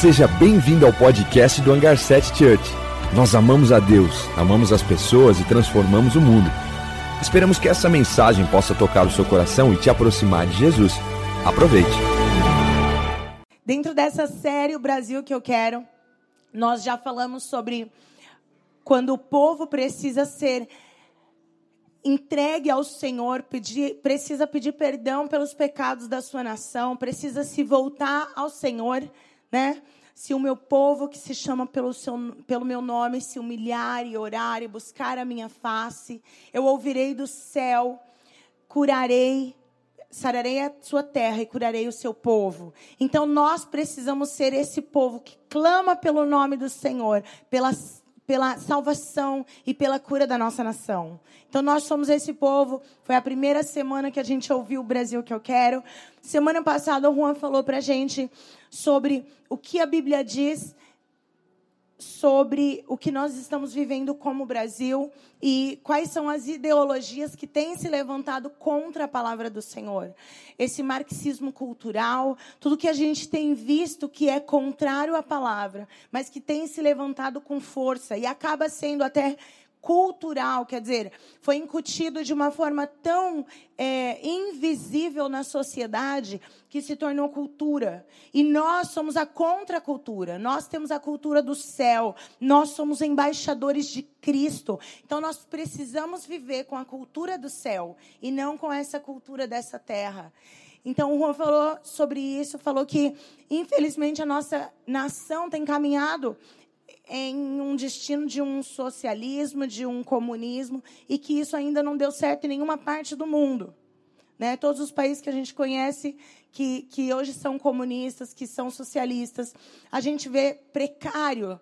Seja bem-vindo ao podcast do Hangar 7 Church. Nós amamos a Deus, amamos as pessoas e transformamos o mundo. Esperamos que essa mensagem possa tocar o seu coração e te aproximar de Jesus. Aproveite. Dentro dessa série O Brasil que eu quero, nós já falamos sobre quando o povo precisa ser entregue ao Senhor, pedir, precisa pedir perdão pelos pecados da sua nação, precisa se voltar ao Senhor, né? Se o meu povo que se chama pelo, seu, pelo meu nome se humilhar e orar e buscar a minha face, eu ouvirei do céu, curarei, sararei a sua terra e curarei o seu povo. Então nós precisamos ser esse povo que clama pelo nome do Senhor, pelas pela salvação e pela cura da nossa nação. Então nós somos esse povo. Foi a primeira semana que a gente ouviu o Brasil que eu quero. Semana passada o Juan falou pra gente sobre o que a Bíblia diz sobre o que nós estamos vivendo como Brasil e quais são as ideologias que têm se levantado contra a palavra do Senhor. Esse marxismo cultural, tudo que a gente tem visto que é contrário à palavra, mas que tem se levantado com força e acaba sendo até cultural, quer dizer, foi incutido de uma forma tão é, invisível na sociedade que se tornou cultura. E nós somos a contracultura. Nós temos a cultura do céu. Nós somos embaixadores de Cristo. Então nós precisamos viver com a cultura do céu e não com essa cultura dessa terra. Então o Juan falou sobre isso, falou que infelizmente a nossa nação tem caminhado em um destino de um socialismo, de um comunismo, e que isso ainda não deu certo em nenhuma parte do mundo. Né? Todos os países que a gente conhece, que, que hoje são comunistas, que são socialistas, a gente vê precário.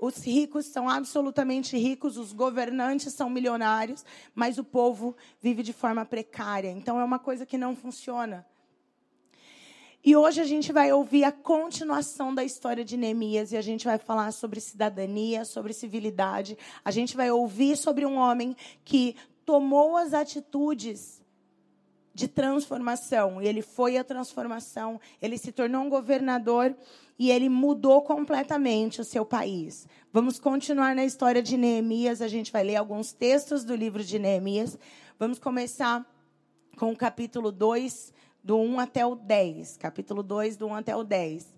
Os ricos são absolutamente ricos, os governantes são milionários, mas o povo vive de forma precária. Então é uma coisa que não funciona. E hoje a gente vai ouvir a continuação da história de Neemias e a gente vai falar sobre cidadania, sobre civilidade. A gente vai ouvir sobre um homem que tomou as atitudes de transformação. E ele foi a transformação, ele se tornou um governador e ele mudou completamente o seu país. Vamos continuar na história de Neemias, a gente vai ler alguns textos do livro de Neemias. Vamos começar com o capítulo 2, do 1 até o 10. Capítulo 2, do 1 até o 10.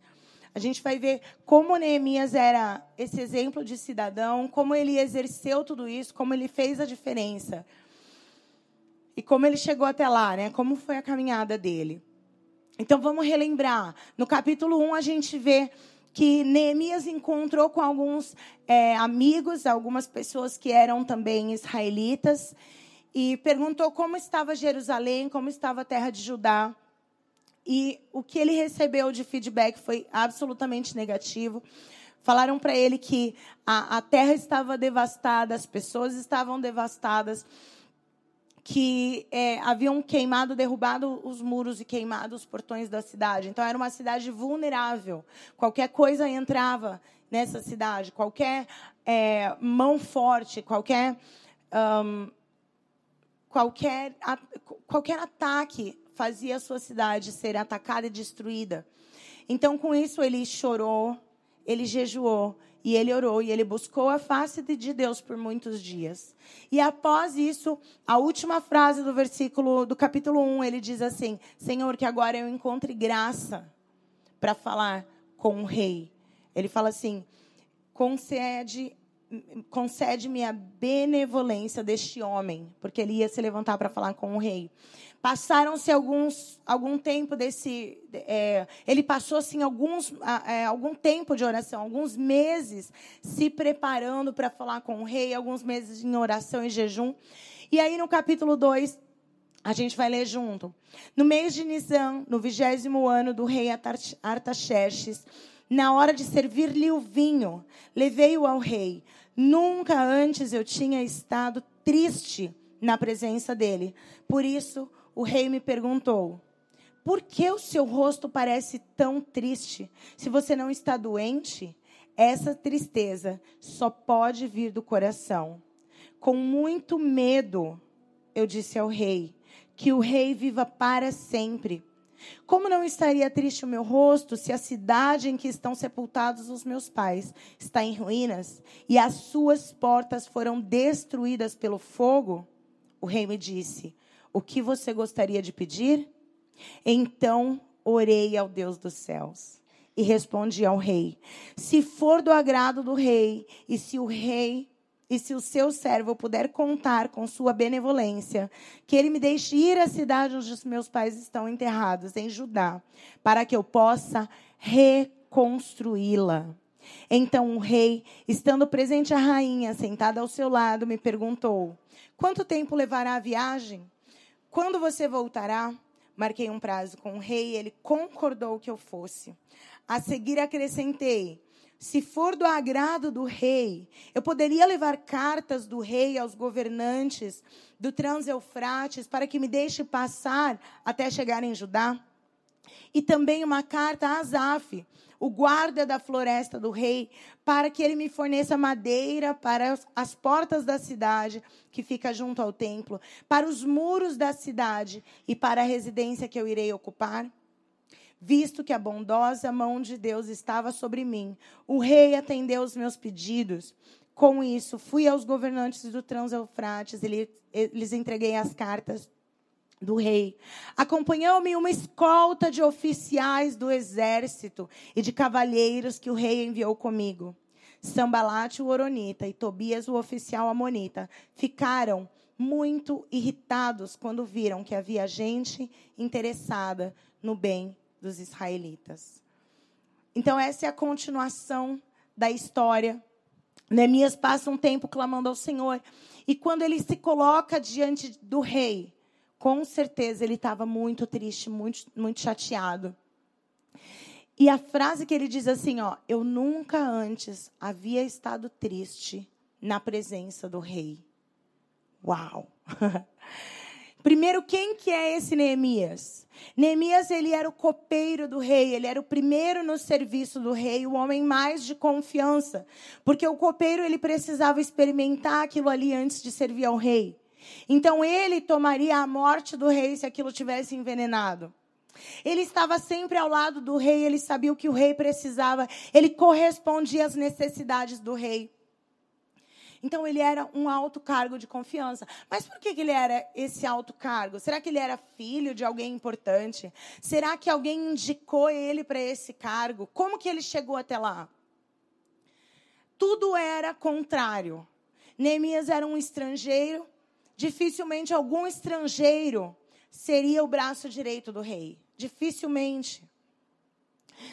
A gente vai ver como Neemias era esse exemplo de cidadão, como ele exerceu tudo isso, como ele fez a diferença. E como ele chegou até lá, né? Como foi a caminhada dele. Então vamos relembrar. No capítulo 1 a gente vê que Neemias encontrou com alguns é, amigos, algumas pessoas que eram também israelitas e perguntou como estava Jerusalém, como estava a terra de Judá. E o que ele recebeu de feedback foi absolutamente negativo. Falaram para ele que a, a, terra estava devastada, as pessoas estavam devastadas, que é, haviam queimado, derrubado os muros e queimado os portões da cidade. Então era uma cidade vulnerável. Qualquer coisa entrava nessa cidade, qualquer é, mão forte, qualquer um, qualquer, qualquer ataque fazia a sua cidade ser atacada e destruída. Então, com isso, ele chorou, ele jejuou, e ele orou, e ele buscou a face de Deus por muitos dias. E após isso, a última frase do versículo do capítulo 1, ele diz assim: Senhor, que agora eu encontre graça para falar com o rei. Ele fala assim: concede concede-me a benevolência deste homem, porque ele ia se levantar para falar com o rei. Passaram-se alguns algum tempo desse, é, ele passou assim alguns é, algum tempo de oração, alguns meses se preparando para falar com o rei, alguns meses em oração e jejum. E aí no capítulo 2 a gente vai ler junto. No mês de Nisan, no vigésimo ano do rei Artaxerxes, na hora de servir-lhe o vinho, levei-o ao rei. Nunca antes eu tinha estado triste na presença dele. Por isso, o rei me perguntou: Por que o seu rosto parece tão triste? Se você não está doente, essa tristeza só pode vir do coração. Com muito medo, eu disse ao rei: Que o rei viva para sempre. Como não estaria triste o meu rosto se a cidade em que estão sepultados os meus pais está em ruínas e as suas portas foram destruídas pelo fogo? O rei me disse: O que você gostaria de pedir? Então orei ao Deus dos céus e respondi ao rei: Se for do agrado do rei e se o rei e se o seu servo puder contar com sua benevolência, que ele me deixe ir à cidade onde os meus pais estão enterrados, em Judá, para que eu possa reconstruí-la. Então o rei, estando presente a rainha, sentada ao seu lado, me perguntou: Quanto tempo levará a viagem? Quando você voltará? Marquei um prazo com o rei ele concordou que eu fosse. A seguir acrescentei: se for do agrado do rei, eu poderia levar cartas do rei aos governantes do Transeufrates para que me deixe passar até chegar em Judá? E também uma carta a Asaf, o guarda da floresta do rei, para que ele me forneça madeira para as portas da cidade, que fica junto ao templo, para os muros da cidade e para a residência que eu irei ocupar? Visto que a bondosa mão de Deus estava sobre mim, o rei atendeu os meus pedidos. Com isso, fui aos governantes do Transeufrates e lhes entreguei as cartas do rei. Acompanhou-me uma escolta de oficiais do exército e de cavalheiros que o rei enviou comigo. Sambalate, o Oronita, e Tobias, o oficial amonita, ficaram muito irritados quando viram que havia gente interessada no bem dos israelitas. Então, essa é a continuação da história. Neemias passa um tempo clamando ao Senhor. E quando ele se coloca diante do rei, com certeza ele estava muito triste, muito, muito chateado. E a frase que ele diz assim, ó, eu nunca antes havia estado triste na presença do rei. Uau! Primeiro, quem que é esse Neemias? Neemias, ele era o copeiro do rei, ele era o primeiro no serviço do rei, o homem mais de confiança, porque o copeiro ele precisava experimentar aquilo ali antes de servir ao rei. Então ele tomaria a morte do rei se aquilo tivesse envenenado. Ele estava sempre ao lado do rei, ele sabia o que o rei precisava, ele correspondia às necessidades do rei. Então ele era um alto cargo de confiança. Mas por que, ele era esse alto cargo? Será que ele era filho de alguém importante? Será que alguém indicou ele para esse cargo? Como que ele chegou até lá? Tudo era contrário. Neemias era um estrangeiro. Dificilmente algum estrangeiro seria o braço direito do rei. Dificilmente.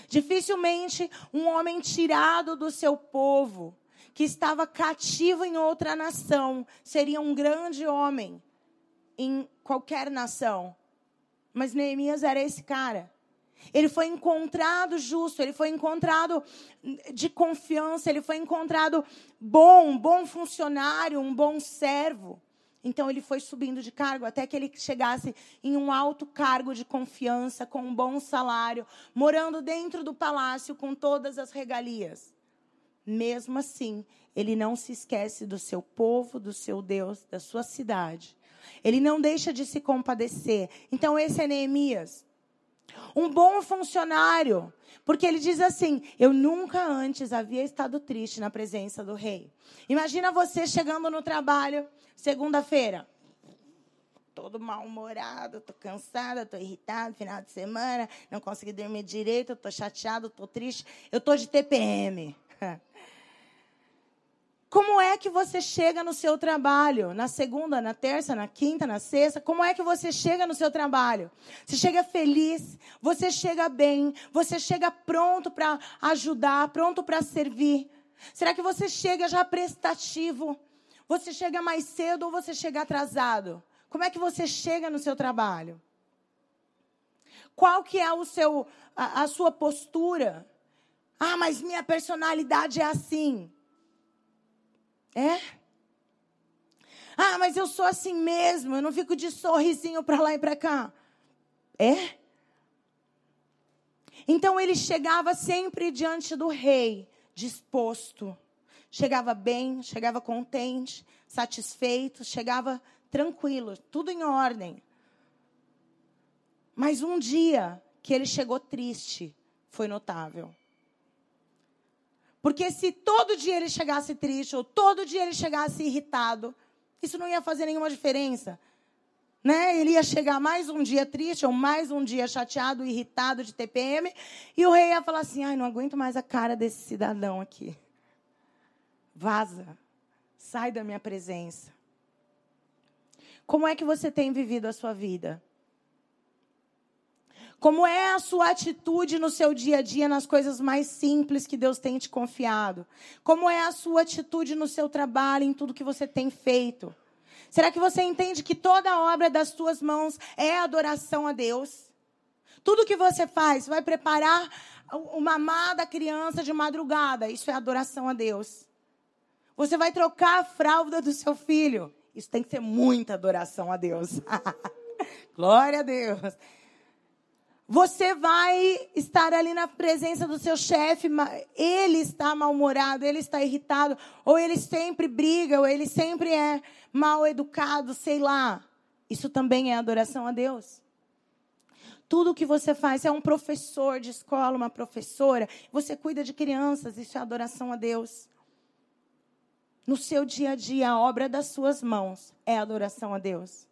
Dificilmente um homem tirado do seu povo que estava cativo em outra nação, seria um grande homem em qualquer nação. Mas Neemias era esse cara. Ele foi encontrado justo, ele foi encontrado de confiança, ele foi encontrado bom, um bom funcionário, um bom servo. Então ele foi subindo de cargo até que ele chegasse em um alto cargo de confiança, com um bom salário, morando dentro do palácio com todas as regalias. Mesmo assim, ele não se esquece do seu povo, do seu Deus, da sua cidade. Ele não deixa de se compadecer. Então, esse é Neemias. Um bom funcionário, porque ele diz assim: Eu nunca antes havia estado triste na presença do rei. Imagina você chegando no trabalho, segunda-feira, todo mal-humorado, tô cansada, tô irritada, final de semana, não consegui dormir direito, tô chateado, tô triste, eu tô de TPM. Como é que você chega no seu trabalho? Na segunda, na terça, na quinta, na sexta? Como é que você chega no seu trabalho? Você chega feliz, você chega bem, você chega pronto para ajudar, pronto para servir. Será que você chega já prestativo? Você chega mais cedo ou você chega atrasado? Como é que você chega no seu trabalho? Qual que é o seu a, a sua postura? Ah, mas minha personalidade é assim. É? Ah, mas eu sou assim mesmo, eu não fico de sorrisinho para lá e para cá. É? Então ele chegava sempre diante do rei, disposto. Chegava bem, chegava contente, satisfeito, chegava tranquilo, tudo em ordem. Mas um dia que ele chegou triste foi notável. Porque se todo dia ele chegasse triste ou todo dia ele chegasse irritado, isso não ia fazer nenhuma diferença. Né? Ele ia chegar mais um dia triste ou mais um dia chateado, irritado de TPM, e o rei ia falar assim: "Ai, não aguento mais a cara desse cidadão aqui. Vaza. Sai da minha presença." Como é que você tem vivido a sua vida? Como é a sua atitude no seu dia a dia, nas coisas mais simples que Deus tem te confiado? Como é a sua atitude no seu trabalho, em tudo que você tem feito? Será que você entende que toda obra das suas mãos é adoração a Deus? Tudo que você faz, vai preparar uma amada criança de madrugada, isso é adoração a Deus. Você vai trocar a fralda do seu filho, isso tem que ser muita adoração a Deus. Glória a Deus. Você vai estar ali na presença do seu chefe, ele está mal-humorado, ele está irritado, ou ele sempre briga, ou ele sempre é mal educado, sei lá. Isso também é adoração a Deus. Tudo que você faz, é um professor de escola, uma professora, você cuida de crianças, isso é adoração a Deus. No seu dia a dia, a obra das suas mãos é adoração a Deus.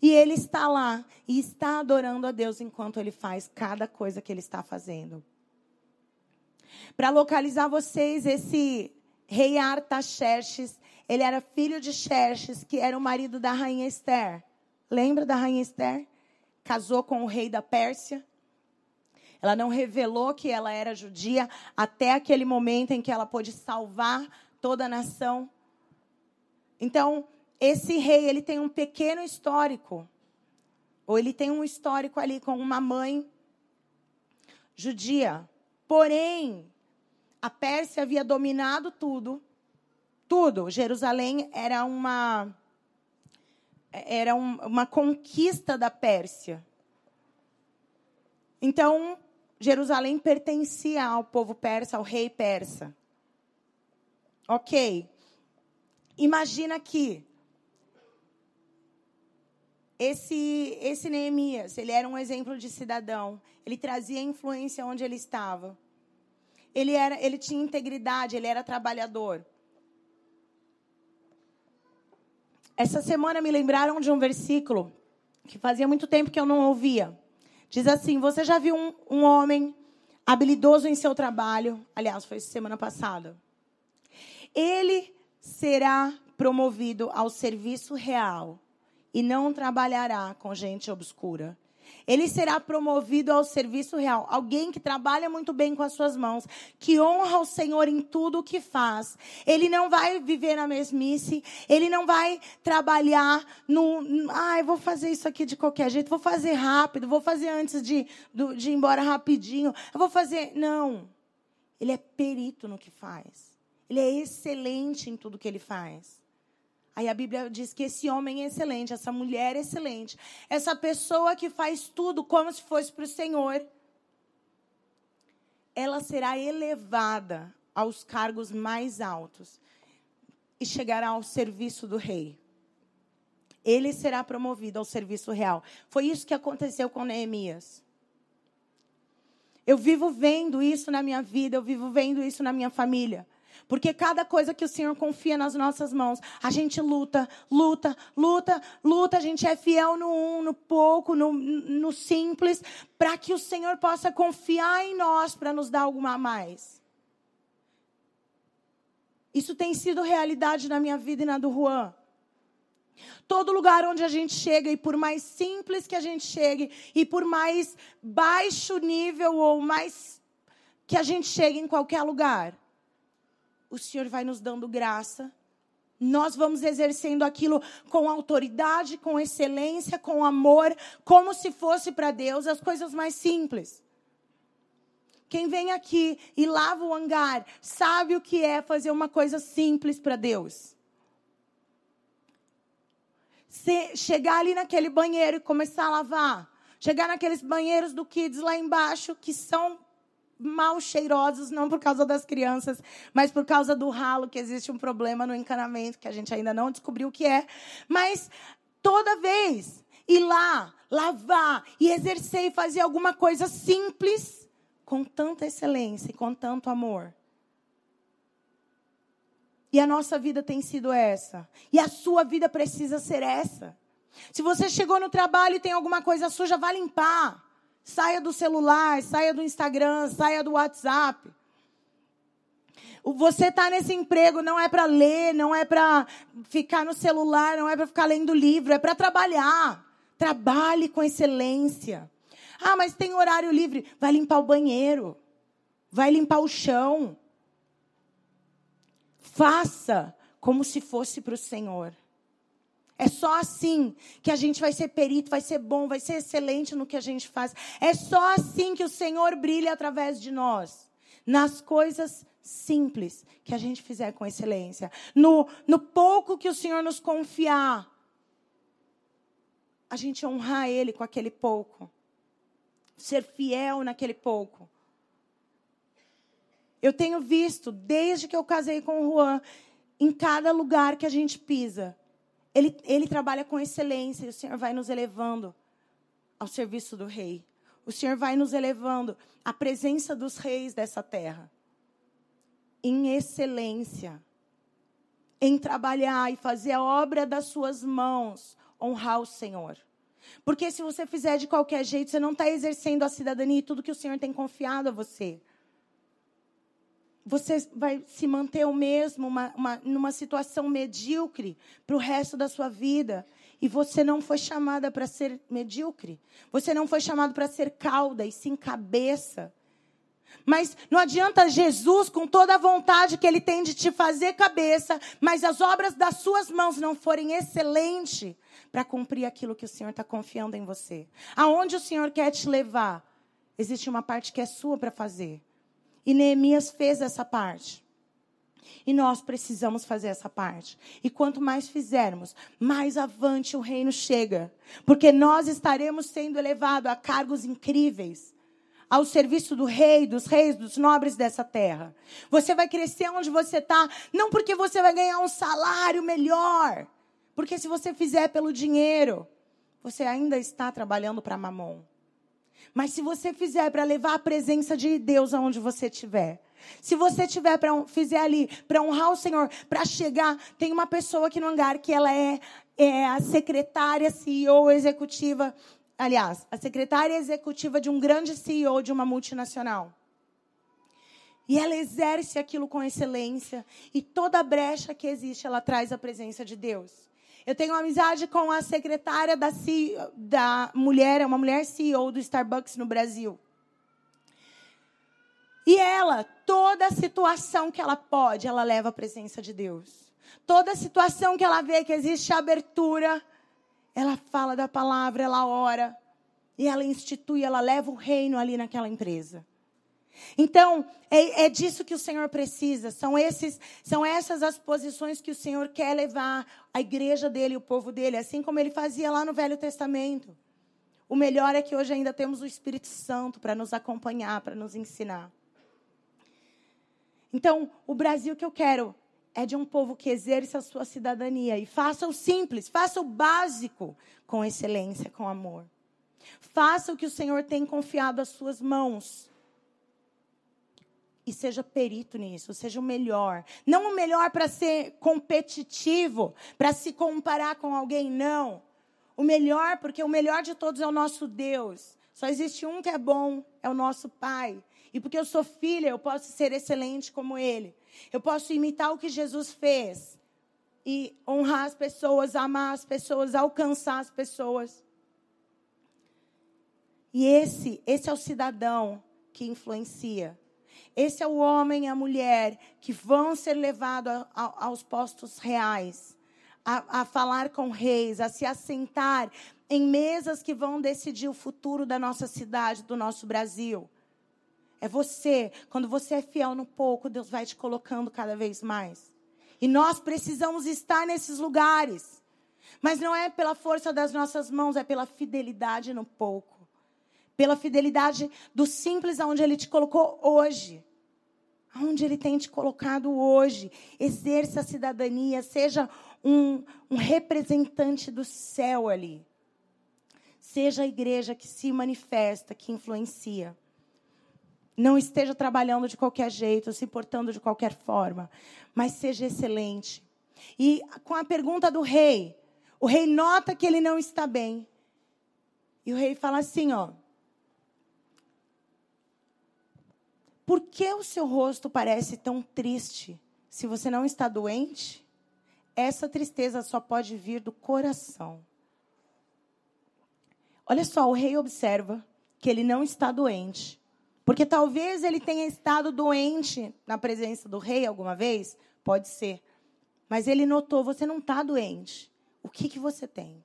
E ele está lá e está adorando a Deus enquanto ele faz cada coisa que ele está fazendo. Para localizar vocês, esse rei Artaxerxes, ele era filho de Xerxes, que era o marido da rainha Esther. Lembra da rainha Esther? Casou com o rei da Pérsia. Ela não revelou que ela era judia até aquele momento em que ela pôde salvar toda a nação. Então, esse rei, ele tem um pequeno histórico. Ou ele tem um histórico ali com uma mãe judia. Porém, a Pérsia havia dominado tudo. Tudo. Jerusalém era uma era um, uma conquista da Pérsia. Então, Jerusalém pertencia ao povo persa, ao rei persa. Ok. Imagina que esse, esse Neemias, ele era um exemplo de cidadão. Ele trazia influência onde ele estava. Ele, era, ele tinha integridade, ele era trabalhador. Essa semana me lembraram de um versículo que fazia muito tempo que eu não ouvia. Diz assim: Você já viu um, um homem habilidoso em seu trabalho? Aliás, foi semana passada. Ele será promovido ao serviço real e não trabalhará com gente obscura. Ele será promovido ao serviço real. Alguém que trabalha muito bem com as suas mãos, que honra o Senhor em tudo o que faz. Ele não vai viver na mesmice. Ele não vai trabalhar no. Ah, eu vou fazer isso aqui de qualquer jeito. Vou fazer rápido. Vou fazer antes de, de ir embora rapidinho. Eu vou fazer. Não. Ele é perito no que faz. Ele é excelente em tudo que ele faz. Aí a Bíblia diz que esse homem é excelente, essa mulher é excelente, essa pessoa que faz tudo como se fosse para o Senhor, ela será elevada aos cargos mais altos e chegará ao serviço do rei. Ele será promovido ao serviço real. Foi isso que aconteceu com Neemias. Eu vivo vendo isso na minha vida, eu vivo vendo isso na minha família. Porque cada coisa que o Senhor confia nas nossas mãos, a gente luta, luta, luta, luta. A gente é fiel no um, no pouco, no, no simples, para que o Senhor possa confiar em nós para nos dar alguma a mais. Isso tem sido realidade na minha vida e na do Juan. Todo lugar onde a gente chega, e por mais simples que a gente chegue, e por mais baixo nível ou mais que a gente chegue em qualquer lugar, o Senhor vai nos dando graça. Nós vamos exercendo aquilo com autoridade, com excelência, com amor, como se fosse para Deus, as coisas mais simples. Quem vem aqui e lava o hangar sabe o que é fazer uma coisa simples para Deus. Se chegar ali naquele banheiro e começar a lavar. Chegar naqueles banheiros do Kids lá embaixo, que são mal cheirosos, não por causa das crianças, mas por causa do ralo, que existe um problema no encanamento, que a gente ainda não descobriu o que é. Mas toda vez ir lá, lavar e exercer e fazer alguma coisa simples com tanta excelência e com tanto amor. E a nossa vida tem sido essa. E a sua vida precisa ser essa. Se você chegou no trabalho e tem alguma coisa suja, vá limpar. Saia do celular, saia do Instagram, saia do WhatsApp. Você está nesse emprego não é para ler, não é para ficar no celular, não é para ficar lendo livro, é para trabalhar. Trabalhe com excelência. Ah, mas tem horário livre. Vai limpar o banheiro. Vai limpar o chão. Faça como se fosse para o Senhor. É só assim que a gente vai ser perito, vai ser bom, vai ser excelente no que a gente faz. É só assim que o Senhor brilha através de nós. Nas coisas simples que a gente fizer com excelência. No, no pouco que o Senhor nos confiar, a gente honrar Ele com aquele pouco. Ser fiel naquele pouco. Eu tenho visto, desde que eu casei com o Juan, em cada lugar que a gente pisa, ele, ele trabalha com excelência e o Senhor vai nos elevando ao serviço do Rei. O Senhor vai nos elevando à presença dos reis dessa terra. Em excelência. Em trabalhar e fazer a obra das suas mãos, honrar o Senhor. Porque se você fizer de qualquer jeito, você não está exercendo a cidadania e tudo que o Senhor tem confiado a você você vai se manter o mesmo, uma, uma, numa situação medíocre para o resto da sua vida. E você não foi chamada para ser medíocre. Você não foi chamado para ser cauda e sim cabeça. Mas não adianta Jesus, com toda a vontade que ele tem de te fazer cabeça, mas as obras das suas mãos não forem excelentes para cumprir aquilo que o Senhor está confiando em você. Aonde o Senhor quer te levar, existe uma parte que é sua para fazer. E Neemias fez essa parte. E nós precisamos fazer essa parte. E quanto mais fizermos, mais avante o reino chega. Porque nós estaremos sendo elevados a cargos incríveis. Ao serviço do rei, dos reis, dos nobres dessa terra. Você vai crescer onde você está, não porque você vai ganhar um salário melhor. Porque se você fizer pelo dinheiro, você ainda está trabalhando para mamon. Mas se você fizer para levar a presença de Deus aonde você estiver, se você tiver para fizer ali para honrar o Senhor, para chegar, tem uma pessoa aqui no hangar que ela é, é a secretária CEO executiva, aliás, a secretária executiva de um grande CEO de uma multinacional. E ela exerce aquilo com excelência. E toda brecha que existe, ela traz a presença de Deus. Eu tenho amizade com a secretária da, CEO, da mulher, é uma mulher CEO do Starbucks no Brasil. E ela, toda situação que ela pode, ela leva a presença de Deus. Toda situação que ela vê que existe abertura, ela fala da palavra, ela ora. E ela institui, ela leva o reino ali naquela empresa. Então, é, é, disso que o Senhor precisa. São, esses, são essas as posições que o Senhor quer levar a igreja dele, o povo dele, assim como ele fazia lá no Velho Testamento. O melhor é que hoje ainda temos o Espírito Santo para nos acompanhar, para nos ensinar. Então, o Brasil que eu quero é de um povo que exerça a sua cidadania e faça o simples, faça o básico com excelência, com amor. Faça o que o Senhor tem confiado às suas mãos e seja perito nisso, seja o melhor. Não o melhor para ser competitivo, para se comparar com alguém, não. O melhor, porque o melhor de todos é o nosso Deus. Só existe um que é bom, é o nosso Pai. E porque eu sou filha, eu posso ser excelente como Ele. Eu posso imitar o que Jesus fez e honrar as pessoas, amar as pessoas, alcançar as pessoas. E esse, esse é o cidadão que influencia. Esse é o homem e a mulher que vão ser levados aos postos reais, a, a falar com reis, a se assentar em mesas que vão decidir o futuro da nossa cidade, do nosso Brasil. É você, quando você é fiel no pouco, Deus vai te colocando cada vez mais. E nós precisamos estar nesses lugares. Mas não é pela força das nossas mãos, é pela fidelidade no pouco pela fidelidade do simples aonde Ele te colocou hoje. Aonde Ele tem te colocado hoje. Exerça a cidadania, seja um, um representante do céu ali. Seja a igreja que se manifesta, que influencia. Não esteja trabalhando de qualquer jeito, se portando de qualquer forma, mas seja excelente. E com a pergunta do rei, o rei nota que ele não está bem. E o rei fala assim, ó: Por que o seu rosto parece tão triste? Se você não está doente, essa tristeza só pode vir do coração. Olha só, o rei observa que ele não está doente. Porque talvez ele tenha estado doente na presença do rei alguma vez. Pode ser. Mas ele notou: você não está doente. O que, que você tem?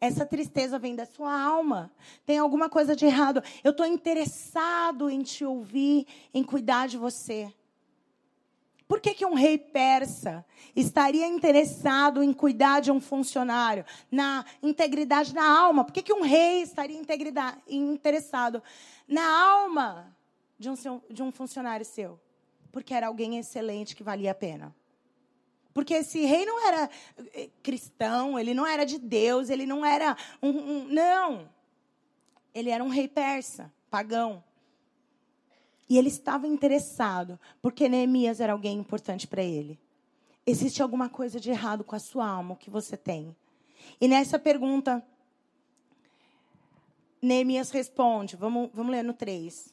Essa tristeza vem da sua alma. Tem alguma coisa de errado. Eu estou interessado em te ouvir, em cuidar de você. Por que, que um rei persa estaria interessado em cuidar de um funcionário? Na integridade da alma. Por que, que um rei estaria interessado na alma de um, seu, de um funcionário seu? Porque era alguém excelente que valia a pena. Porque esse rei não era eh, cristão, ele não era de Deus, ele não era um, um não. Ele era um rei persa, pagão. E ele estava interessado, porque Neemias era alguém importante para ele. Existe alguma coisa de errado com a sua alma, o que você tem? E nessa pergunta, Neemias responde, vamos, vamos ler no 3.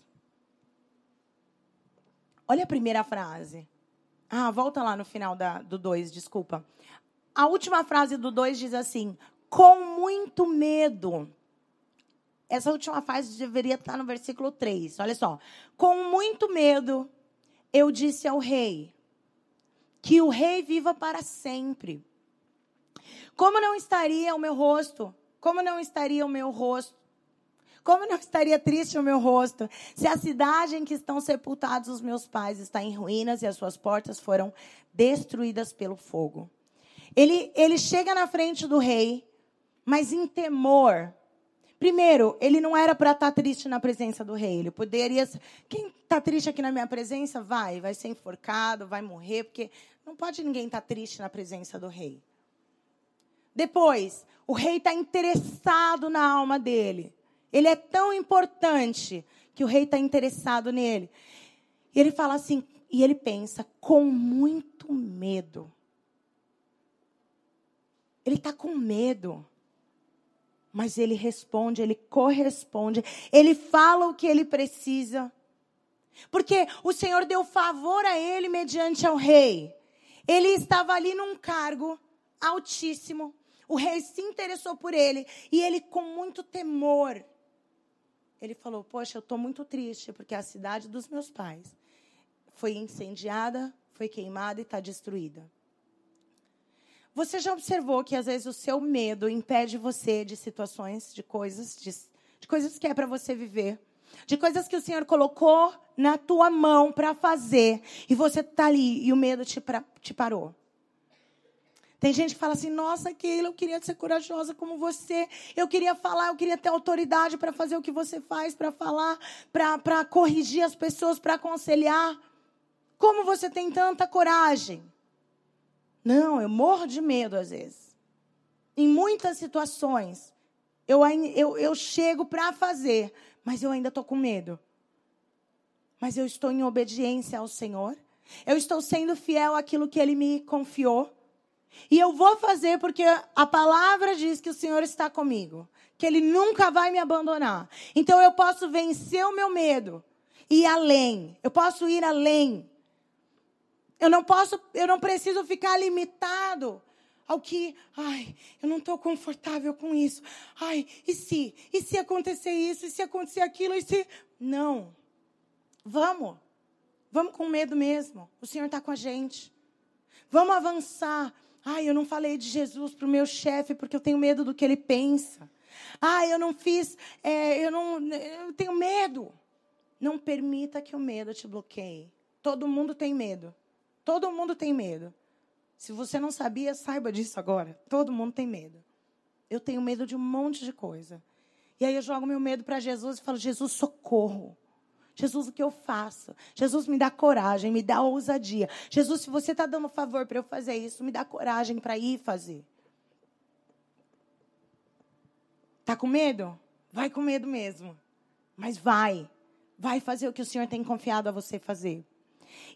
Olha a primeira frase. Ah, volta lá no final da, do 2, desculpa. A última frase do 2 diz assim: com muito medo essa última frase deveria estar no versículo 3. Olha só. Com muito medo, eu disse ao rei: Que o rei viva para sempre. Como não estaria o meu rosto? Como não estaria o meu rosto? Como não estaria triste o meu rosto se a cidade em que estão sepultados os meus pais está em ruínas e as suas portas foram destruídas pelo fogo? Ele, ele chega na frente do rei, mas em temor, Primeiro, ele não era para estar tá triste na presença do rei. Ele poderia. Quem está triste aqui na minha presença, vai, vai ser enforcado, vai morrer, porque não pode ninguém estar tá triste na presença do rei. Depois, o rei está interessado na alma dele. Ele é tão importante que o rei está interessado nele. E ele fala assim, e ele pensa com muito medo. Ele está com medo. Mas ele responde, ele corresponde, ele fala o que ele precisa. Porque o Senhor deu favor a ele mediante ao rei. Ele estava ali num cargo altíssimo. O rei se interessou por ele e ele com muito temor ele falou: "Poxa, eu estou muito triste porque a cidade dos meus pais foi incendiada, foi queimada e está destruída. Você já observou que às vezes o seu medo impede você de situações, de coisas, de, de coisas que é para você viver, de coisas que o Senhor colocou na tua mão para fazer e você está ali e o medo te, pra, te parou? Tem gente que fala assim: nossa, Keila, eu queria ser corajosa como você. Eu queria falar, eu queria ter autoridade para fazer o que você faz, para falar, para corrigir as pessoas, para aconselhar. Como você tem tanta coragem? Não, eu morro de medo às vezes. Em muitas situações, eu, eu, eu chego para fazer, mas eu ainda estou com medo. Mas eu estou em obediência ao Senhor. Eu estou sendo fiel àquilo que Ele me confiou. E eu vou fazer porque a palavra diz que o Senhor está comigo. Que Ele nunca vai me abandonar. Então eu posso vencer o meu medo. E ir além. Eu posso ir além. Eu não posso, eu não preciso ficar limitado ao que, ai, eu não estou confortável com isso. Ai, e se? E se acontecer isso? E se acontecer aquilo? E se. Não. Vamos. Vamos com medo mesmo. O Senhor está com a gente. Vamos avançar. Ai, eu não falei de Jesus para o meu chefe porque eu tenho medo do que ele pensa. Ai, eu não fiz, é, eu não, eu tenho medo. Não permita que o medo te bloqueie. Todo mundo tem medo. Todo mundo tem medo. Se você não sabia, saiba disso agora. Todo mundo tem medo. Eu tenho medo de um monte de coisa. E aí eu jogo meu medo para Jesus e falo: Jesus, socorro. Jesus, o que eu faço? Jesus, me dá coragem, me dá ousadia. Jesus, se você está dando favor para eu fazer isso, me dá coragem para ir fazer. Tá com medo? Vai com medo mesmo. Mas vai. Vai fazer o que o Senhor tem confiado a você fazer.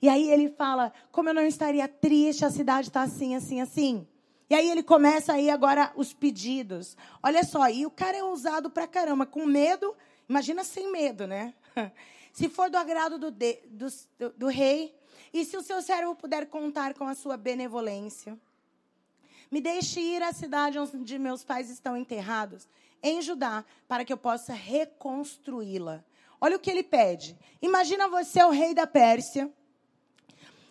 E aí ele fala: como eu não estaria triste, a cidade está assim, assim, assim. E aí ele começa aí agora os pedidos. Olha só, e o cara é ousado pra caramba, com medo. Imagina sem medo, né? Se for do agrado do, de, do, do, rei, e se o seu servo puder contar com a sua benevolência, me deixe ir à cidade onde meus pais estão enterrados, em Judá, para que eu possa reconstruí-la. Olha o que ele pede. Imagina você o rei da Pérsia.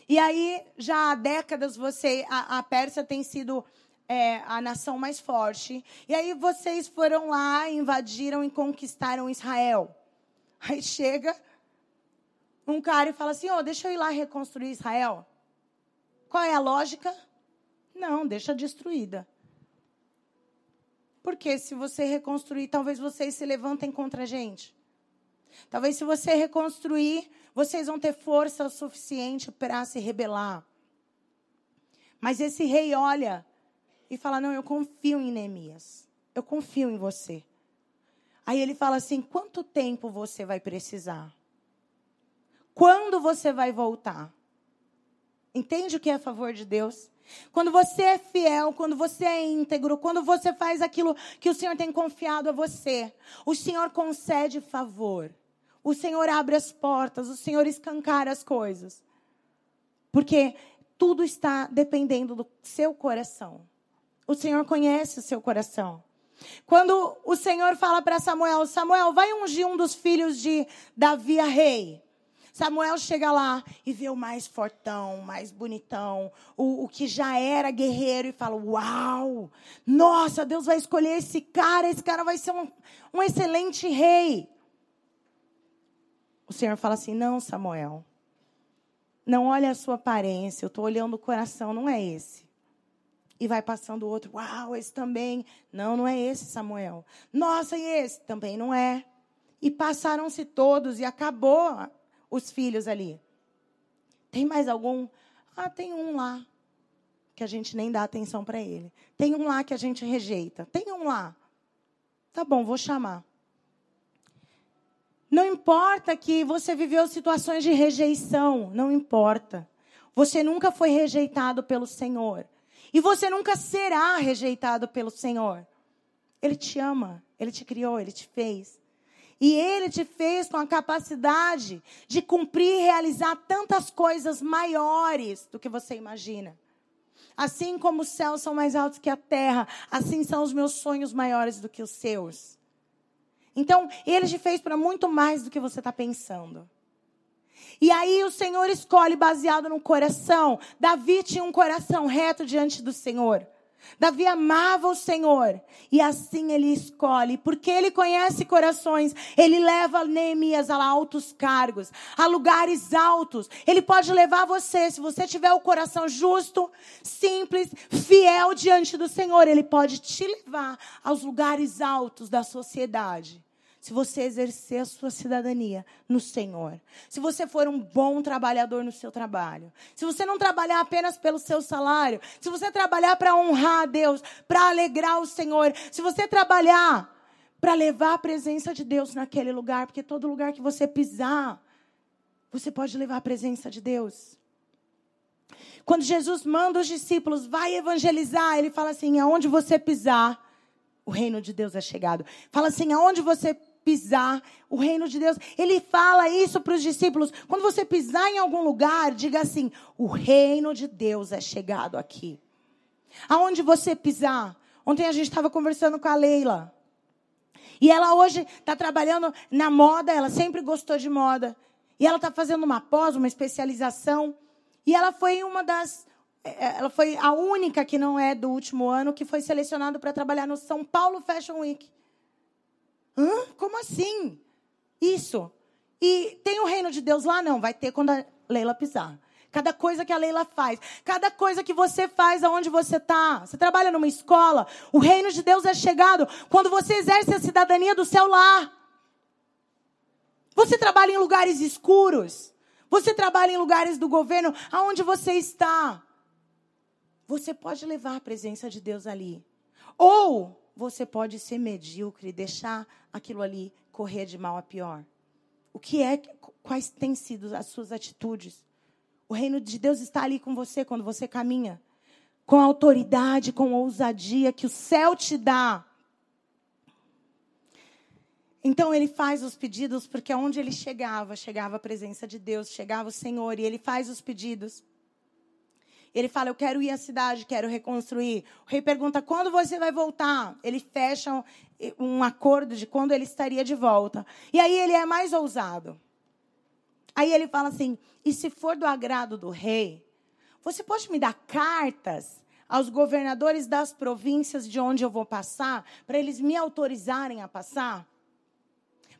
E aí, já há décadas, você, a, a Pérsia tem sido é, a nação mais forte. E aí vocês foram lá, invadiram e conquistaram Israel. Aí chega um cara e fala assim: oh, deixa eu ir lá reconstruir Israel. Qual é a lógica? Não, deixa destruída. Porque se você reconstruir, talvez vocês se levantem contra a gente. Talvez se você reconstruir, vocês vão ter força suficiente para se rebelar. Mas esse rei olha e fala: Não, eu confio em Neemias. Eu confio em você. Aí ele fala assim: Quanto tempo você vai precisar? Quando você vai voltar? Entende o que é favor de Deus? Quando você é fiel, quando você é íntegro, quando você faz aquilo que o Senhor tem confiado a você, o Senhor concede favor. O Senhor abre as portas, o Senhor escancara as coisas. Porque tudo está dependendo do seu coração. O Senhor conhece o seu coração. Quando o Senhor fala para Samuel: Samuel, vai ungir um dos filhos de Davi a rei. Samuel chega lá e vê o mais fortão, mais bonitão, o, o que já era guerreiro e fala: Uau! Nossa, Deus vai escolher esse cara, esse cara vai ser um, um excelente rei. O Senhor fala assim: Não, Samuel. Não olha a sua aparência, eu estou olhando o coração, não é esse. E vai passando o outro, uau, esse também. Não, não é esse, Samuel. Nossa, e esse? Também não é. E passaram-se todos e acabou os filhos ali. Tem mais algum? Ah, tem um lá que a gente nem dá atenção para ele. Tem um lá que a gente rejeita. Tem um lá. Tá bom, vou chamar. Não importa que você viveu situações de rejeição, não importa. Você nunca foi rejeitado pelo Senhor. E você nunca será rejeitado pelo Senhor. Ele te ama, ele te criou, ele te fez. E ele te fez com a capacidade de cumprir e realizar tantas coisas maiores do que você imagina. Assim como os céus são mais altos que a terra, assim são os meus sonhos maiores do que os seus. Então, ele te fez para muito mais do que você está pensando. E aí o Senhor escolhe baseado no coração. Davi tinha um coração reto diante do Senhor. Davi amava o Senhor e assim ele escolhe, porque ele conhece corações, ele leva Neemias a altos cargos, a lugares altos. Ele pode levar você, se você tiver o coração justo, simples, fiel diante do Senhor, ele pode te levar aos lugares altos da sociedade se você exercer a sua cidadania no Senhor, se você for um bom trabalhador no seu trabalho, se você não trabalhar apenas pelo seu salário, se você trabalhar para honrar a Deus, para alegrar o Senhor, se você trabalhar para levar a presença de Deus naquele lugar, porque todo lugar que você pisar, você pode levar a presença de Deus. Quando Jesus manda os discípulos, vai evangelizar, ele fala assim: aonde você pisar, o reino de Deus é chegado. Fala assim: aonde você pisar, o reino de Deus. Ele fala isso para os discípulos. Quando você pisar em algum lugar, diga assim: o reino de Deus é chegado aqui. Aonde você pisar. Ontem a gente estava conversando com a Leila. E ela hoje está trabalhando na moda, ela sempre gostou de moda. E ela está fazendo uma pós, uma especialização. E ela foi uma das. É, é, ela foi a única que não é do último ano que foi selecionada para trabalhar no São Paulo Fashion Week. Hã? Como assim? Isso. E tem o reino de Deus lá? Não, vai ter quando a Leila pisar. Cada coisa que a Leila faz, cada coisa que você faz aonde você está. Você trabalha numa escola, o reino de Deus é chegado quando você exerce a cidadania do seu lar. Você trabalha em lugares escuros. Você trabalha em lugares do governo, aonde você está. Você pode levar a presença de Deus ali. Ou você pode ser medíocre e deixar aquilo ali correr de mal a pior? O que é, quais têm sido as suas atitudes? O reino de Deus está ali com você quando você caminha, com a autoridade, com a ousadia que o céu te dá. Então ele faz os pedidos, porque onde ele chegava, chegava a presença de Deus, chegava o Senhor, e ele faz os pedidos. Ele fala: Eu quero ir à cidade, quero reconstruir. O rei pergunta: Quando você vai voltar? Ele fecha um, acordo de quando ele estaria de volta. E aí ele é mais ousado. Aí ele fala assim: E se for do agrado do rei, você pode me dar cartas aos governadores das províncias de onde eu vou passar, para eles me autorizarem a passar?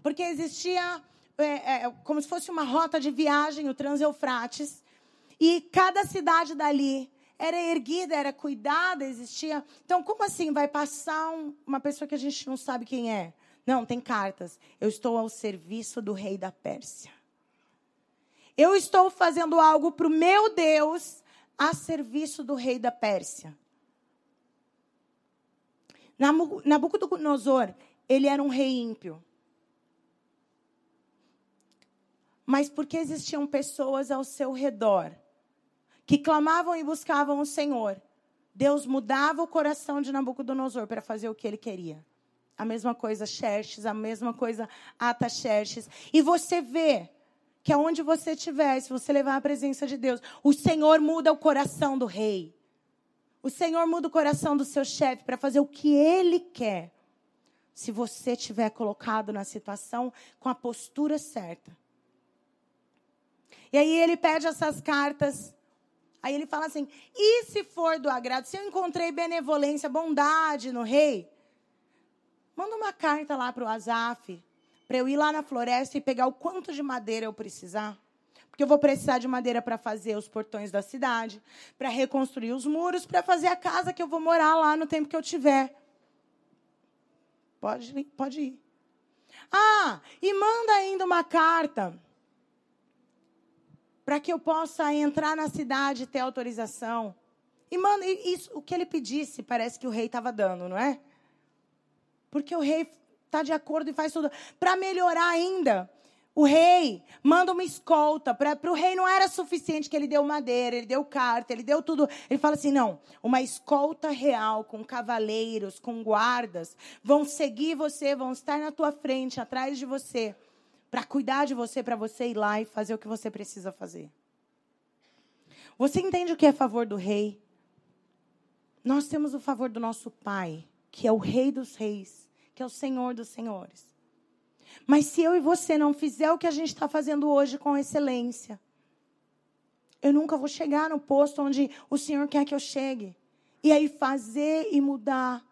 Porque existia é, é, como se fosse uma rota de viagem, o Transeufrates, e cada cidade dali era erguida, era cuidada, existia. Então, como assim vai passar um, uma pessoa que a gente não sabe quem é? Não, tem cartas. Eu estou ao serviço do rei da Pérsia. Eu estou fazendo algo para o meu Deus a serviço do rei da Pérsia. Nabucodonosor, ele era um rei ímpio. Mas porque existiam pessoas ao seu redor que clamavam e buscavam o Senhor, Deus mudava o coração de Nabucodonosor para fazer o que ele queria. A mesma coisa Xerxes, a mesma coisa Ataxerxes. E você vê que aonde você estiver, se você levar a presença de Deus, o Senhor muda o coração do rei. O Senhor muda o coração do seu chefe para fazer o que ele quer. Se você estiver colocado na situação com a postura certa. E aí ele pede essas cartas Aí ele fala assim: e se for do agrado, se eu encontrei benevolência, bondade no rei, manda uma carta lá para o Azaf, para eu ir lá na floresta e pegar o quanto de madeira eu precisar. Porque eu vou precisar de madeira para fazer os portões da cidade, para reconstruir os muros, para fazer a casa que eu vou morar lá no tempo que eu tiver. Pode, pode ir. Ah, e manda ainda uma carta para que eu possa entrar na cidade e ter autorização. E, mano, isso, o que ele pedisse, parece que o rei estava dando, não é? Porque o rei está de acordo e faz tudo. Para melhorar ainda, o rei manda uma escolta. Para o rei não era suficiente que ele deu madeira, ele deu carta, ele deu tudo. Ele fala assim: não, uma escolta real, com cavaleiros, com guardas, vão seguir você, vão estar na tua frente, atrás de você para cuidar de você, para você ir lá e fazer o que você precisa fazer. Você entende o que é favor do rei? Nós temos o favor do nosso Pai, que é o Rei dos Reis, que é o Senhor dos Senhores. Mas se eu e você não fizer o que a gente está fazendo hoje com excelência, eu nunca vou chegar no posto onde o Senhor quer que eu chegue. E aí fazer e mudar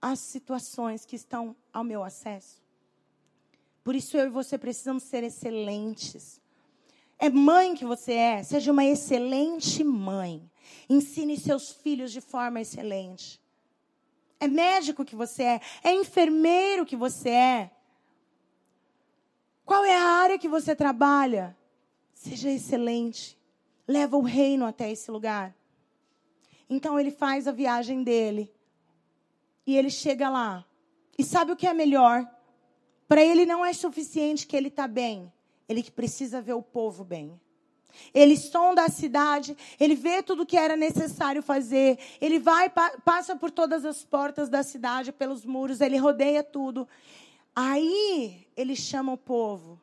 as situações que estão ao meu acesso. Por isso eu e você precisamos ser excelentes. É mãe que você é, seja uma excelente mãe. Ensine seus filhos de forma excelente. É médico que você é, é enfermeiro que você é. Qual é a área que você trabalha? Seja excelente. Leva o reino até esse lugar. Então ele faz a viagem dele. E ele chega lá. E sabe o que é melhor? Para ele não é suficiente que ele está bem, ele precisa ver o povo bem. Ele sonda a cidade, ele vê tudo o que era necessário fazer, ele vai, passa por todas as portas da cidade, pelos muros, ele rodeia tudo. Aí ele chama o povo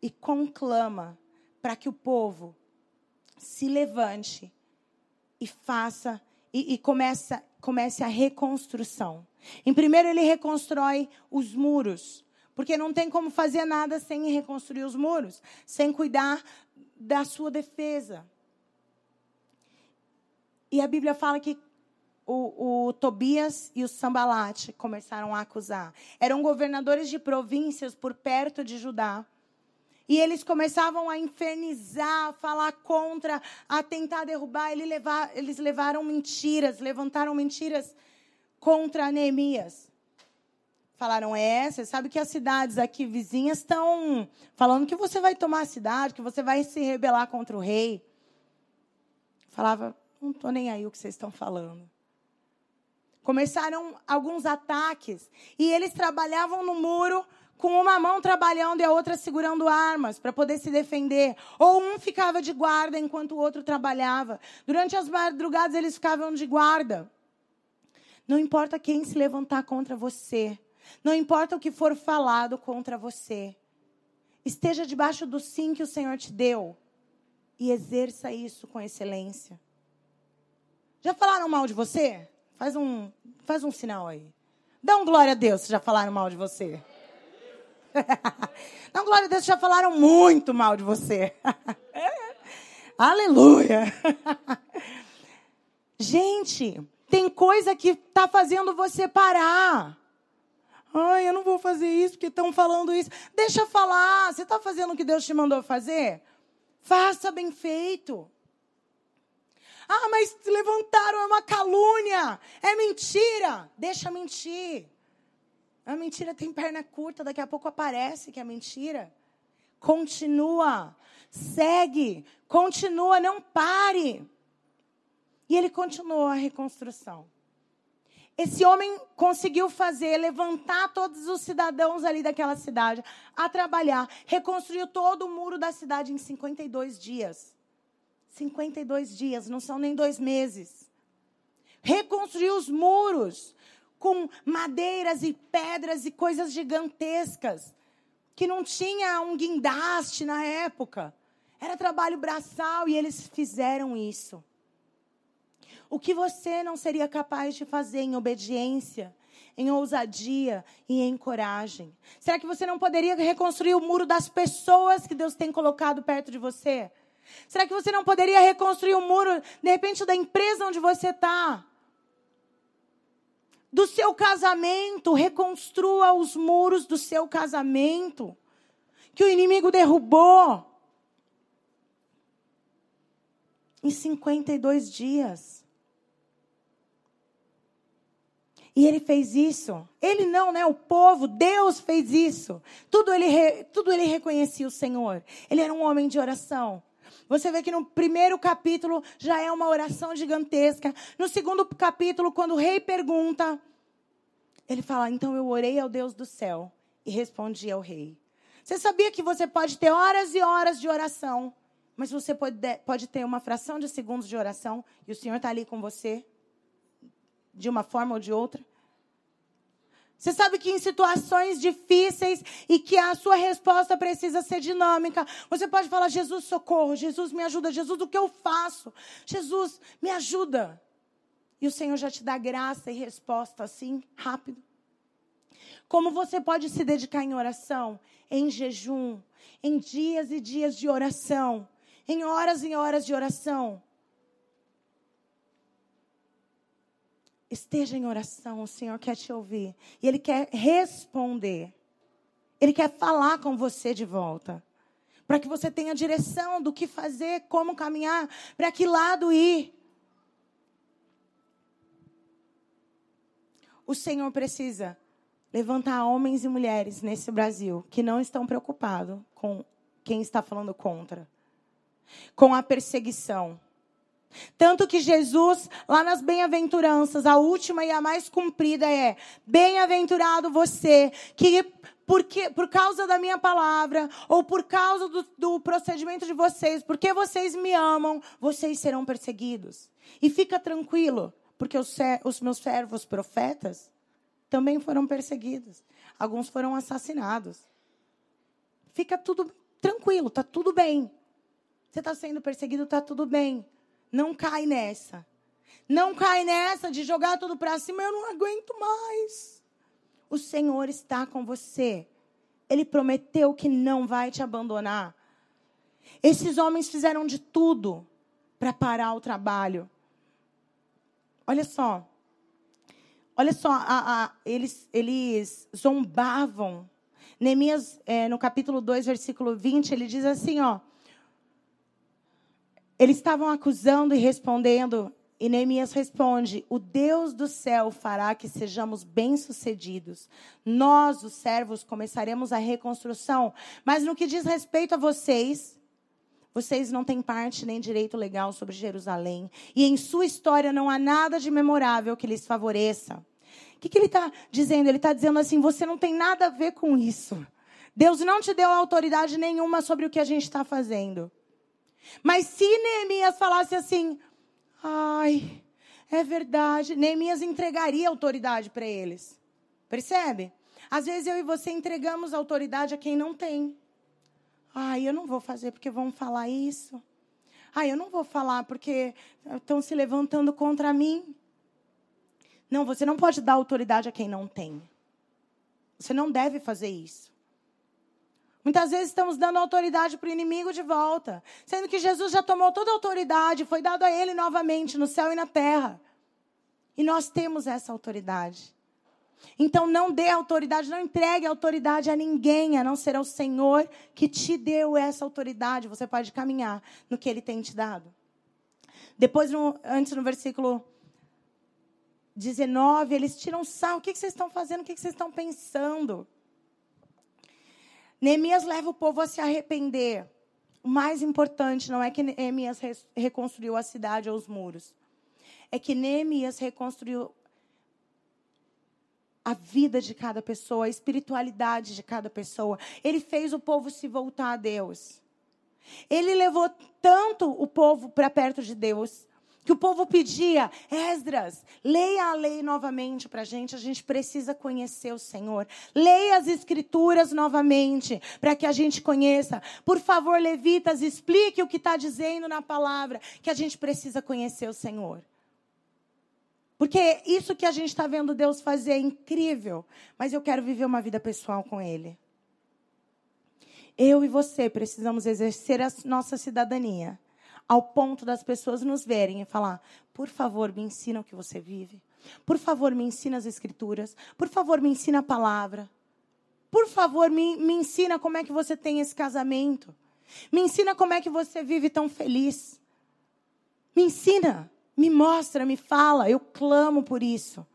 e conclama para que o povo se levante e faça e, e comece, comece a reconstrução. Em primeiro ele reconstrói os muros. Porque não tem como fazer nada sem reconstruir os muros, sem cuidar da sua defesa. E a Bíblia fala que o, o, Tobias e o Sambalate começaram a acusar. Eram governadores de províncias por perto de Judá. E eles começavam a infernizar, a falar contra, a tentar derrubar. eles levaram mentiras, levantaram mentiras contra Neemias. Falaram, é, você sabe que as cidades aqui vizinhas estão falando que você vai tomar a cidade, que você vai se rebelar contra o rei. Falava, não estou nem aí o que vocês estão falando. Começaram alguns ataques e eles trabalhavam no muro com uma mão trabalhando e a outra segurando armas para poder se defender. Ou um ficava de guarda enquanto o outro trabalhava. Durante as madrugadas eles ficavam de guarda. Não importa quem se levantar contra você, não importa o que for falado contra você. Esteja debaixo do sim que o Senhor te deu e exerça isso com excelência. Já falaram mal de você? Faz um, faz um sinal aí. Dá um glória a Deus se já falaram mal de você. Dá um glória a Deus se já falaram muito mal de você. Aleluia. Gente, tem coisa que está fazendo você parar. Ai, eu não vou fazer isso porque estão falando isso. Deixa falar. Você está fazendo o que Deus te mandou fazer? Faça bem feito. Ah, mas levantaram, é uma calúnia, é mentira. Deixa mentir. A mentira tem perna curta, daqui a pouco aparece que é mentira. Continua, segue, continua, não pare. E ele continuou a reconstrução. Esse homem conseguiu fazer, levantar todos os cidadãos ali daquela cidade a trabalhar. Reconstruiu todo o muro da cidade em 52 dias. 52 dias, não são nem dois meses. Reconstruiu os muros com madeiras e pedras e coisas gigantescas, que não tinha um guindaste na época. Era trabalho braçal e eles fizeram isso. O que você não seria capaz de fazer em obediência, em ousadia e em coragem? Será que você não poderia reconstruir o muro das pessoas que Deus tem colocado perto de você? Será que você não poderia reconstruir o muro, de repente, da empresa onde você está? Do seu casamento, reconstrua os muros do seu casamento, que o inimigo derrubou. Em 52 dias. E ele fez isso. Ele não, né? O povo, Deus fez isso. Tudo ele, tudo ele reconhecia o Senhor. Ele era um homem de oração. Você vê que no primeiro capítulo já é uma oração gigantesca. No segundo capítulo, quando o rei pergunta, ele fala: Então eu orei ao Deus do céu e respondi ao rei. Você sabia que você pode ter horas e horas de oração, mas você pode, pode ter uma fração de segundos de oração e o Senhor está ali com você? de uma forma ou de outra? Você sabe que em situações difíceis e que a sua resposta precisa ser dinâmica, você pode falar: Jesus, socorro, Jesus, me ajuda, Jesus, o que eu faço? Jesus, me ajuda. E o Senhor já te dá graça e resposta assim, rápido. Como você pode se dedicar em oração, em jejum, em dias e dias de oração, em horas e horas de oração. Esteja em oração, o Senhor quer te ouvir. E Ele quer responder. Ele quer falar com você de volta. Para que você tenha direção do que fazer, como caminhar, para que lado ir. O Senhor precisa levantar homens e mulheres nesse Brasil que não estão preocupados com quem está falando contra, com a perseguição tanto que Jesus, lá nas bem-aventuranças, a última e a mais cumprida é: Bem-aventurado você que porque, por causa da minha palavra, ou por causa do, do, procedimento de vocês, porque vocês me amam, vocês serão perseguidos. E fica tranquilo, porque os, os meus servos profetas também foram perseguidos. Alguns foram assassinados. Fica tudo tranquilo, está tudo bem. Você está sendo perseguido, está tudo bem. Não cai nessa. Não cai nessa de jogar tudo para cima, eu não aguento mais. O Senhor está com você. Ele prometeu que não vai te abandonar. Esses homens fizeram de tudo para parar o trabalho. Olha só. Olha só, a, a, eles, eles zombavam. Neemias, é, no capítulo 2, versículo 20, ele diz assim, ó. Eles estavam acusando e respondendo, e Neemias responde: O Deus do céu fará que sejamos bem-sucedidos. Nós, os servos, começaremos a reconstrução. Mas no que diz respeito a vocês, Vocês não têm parte nem direito legal sobre Jerusalém. E em sua história não há nada de memorável que lhes favoreça. O que, que ele está dizendo? Ele está dizendo assim: você não tem nada a ver com isso. Deus não te deu autoridade nenhuma sobre o que a gente está fazendo. Mas se Neemias falasse assim, ai, é verdade, Neemias entregaria autoridade para eles. Percebe? Às vezes eu e você entregamos autoridade a quem não tem. Ai, eu não vou fazer porque vão falar isso. Ai, eu não vou falar porque estão se levantando contra mim. Não, você não pode dar autoridade a quem não tem. Você não deve fazer isso. Muitas vezes estamos dando autoridade para o inimigo de volta, sendo que Jesus já tomou toda a autoridade, foi dado a ele novamente no céu e na terra. E nós temos essa autoridade. Então não dê autoridade, não entregue autoridade a ninguém, a não ser ao Senhor que te deu essa autoridade. Você pode caminhar no que ele tem te dado. Depois, no, antes no versículo 19, eles tiram sal. O que, vocês estão fazendo? O que vocês estão pensando? Neemias leva o povo a se arrepender. O mais importante não é que Neemias reconstruiu a cidade ou os muros. É que Neemias reconstruiu a vida de cada pessoa, a espiritualidade de cada pessoa. Ele fez o povo se voltar a Deus. Ele levou tanto o povo para perto de Deus que o povo pedia, Esdras, leia a lei novamente para a gente, a gente precisa conhecer o Senhor. Leia as escrituras novamente, para que a gente conheça. Por favor, levitas, explique o que está dizendo na palavra, que a gente precisa conhecer o Senhor. Porque isso que a gente está vendo Deus fazer é incrível, mas eu quero viver uma vida pessoal com Ele. Eu e você precisamos exercer a nossa cidadania ao ponto das pessoas nos verem e falar: por favor, me ensina o que você vive. Por favor, me ensina as escrituras. Por favor, me ensina a palavra. Por favor, me, me ensina como é que você tem esse casamento. Me ensina como é que você vive tão feliz. Me ensina, me mostra, me fala. Eu clamo por isso.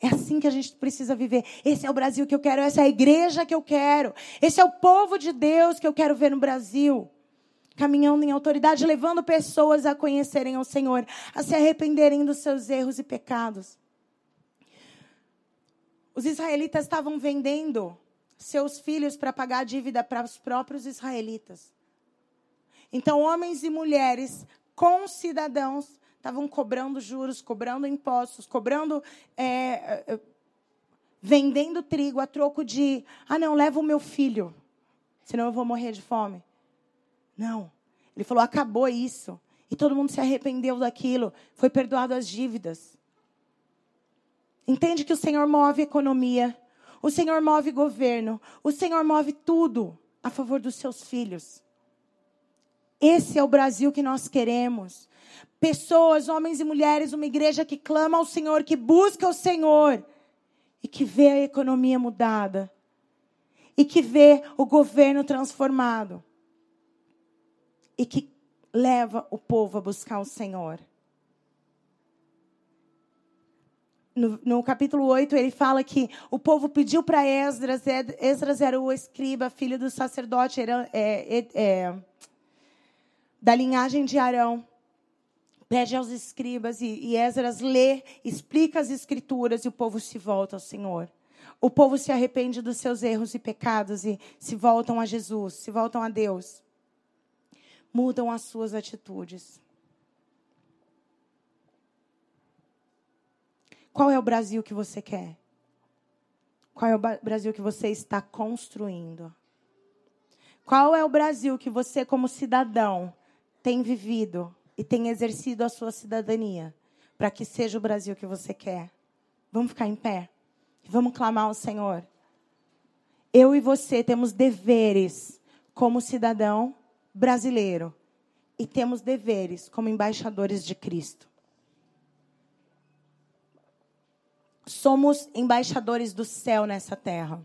É assim que a gente precisa viver. Esse é o Brasil que eu quero, essa é a igreja que eu quero. Esse é o povo de Deus que eu quero ver no Brasil caminhando em autoridade, levando pessoas a conhecerem ao Senhor, a se arrependerem dos seus erros e pecados. Os israelitas estavam vendendo seus filhos para pagar a dívida para os próprios israelitas. Então, homens e mulheres com cidadãos estavam cobrando juros, cobrando impostos, cobrando. É, é, vendendo trigo a troco de. Ah, não, leva o meu filho, senão eu vou morrer de fome. Não. Ele falou: acabou isso. E todo mundo se arrependeu daquilo. Foi perdoado as dívidas. Entende que o Senhor move economia. O Senhor move governo. O Senhor move tudo a favor dos seus filhos. Esse é o Brasil que nós queremos. Pessoas, homens e mulheres, uma igreja que clama ao Senhor, que busca o Senhor e que vê a economia mudada e que vê o governo transformado e que leva o povo a buscar o Senhor. No, no, capítulo 8, ele fala que o povo pediu para Esdras, Esdras era o escriba, filho do sacerdote, era, é, é, da linhagem de Arão. Pede aos escribas e, e Esdras lê, explica as escrituras e o povo se volta ao Senhor. O povo se arrepende dos seus erros e pecados e se voltam a Jesus, se voltam a Deus mudam as suas atitudes. Qual é o Brasil que você quer? Qual é o Brasil que você está construindo? Qual é o Brasil que você, como cidadão, tem vivido e tem exercido a sua cidadania para que seja o Brasil que você quer? Vamos ficar em pé? Vamos clamar ao Senhor. Eu e você temos deveres como cidadão brasileiro e temos deveres como embaixadores de Cristo. Somos embaixadores do céu nessa terra.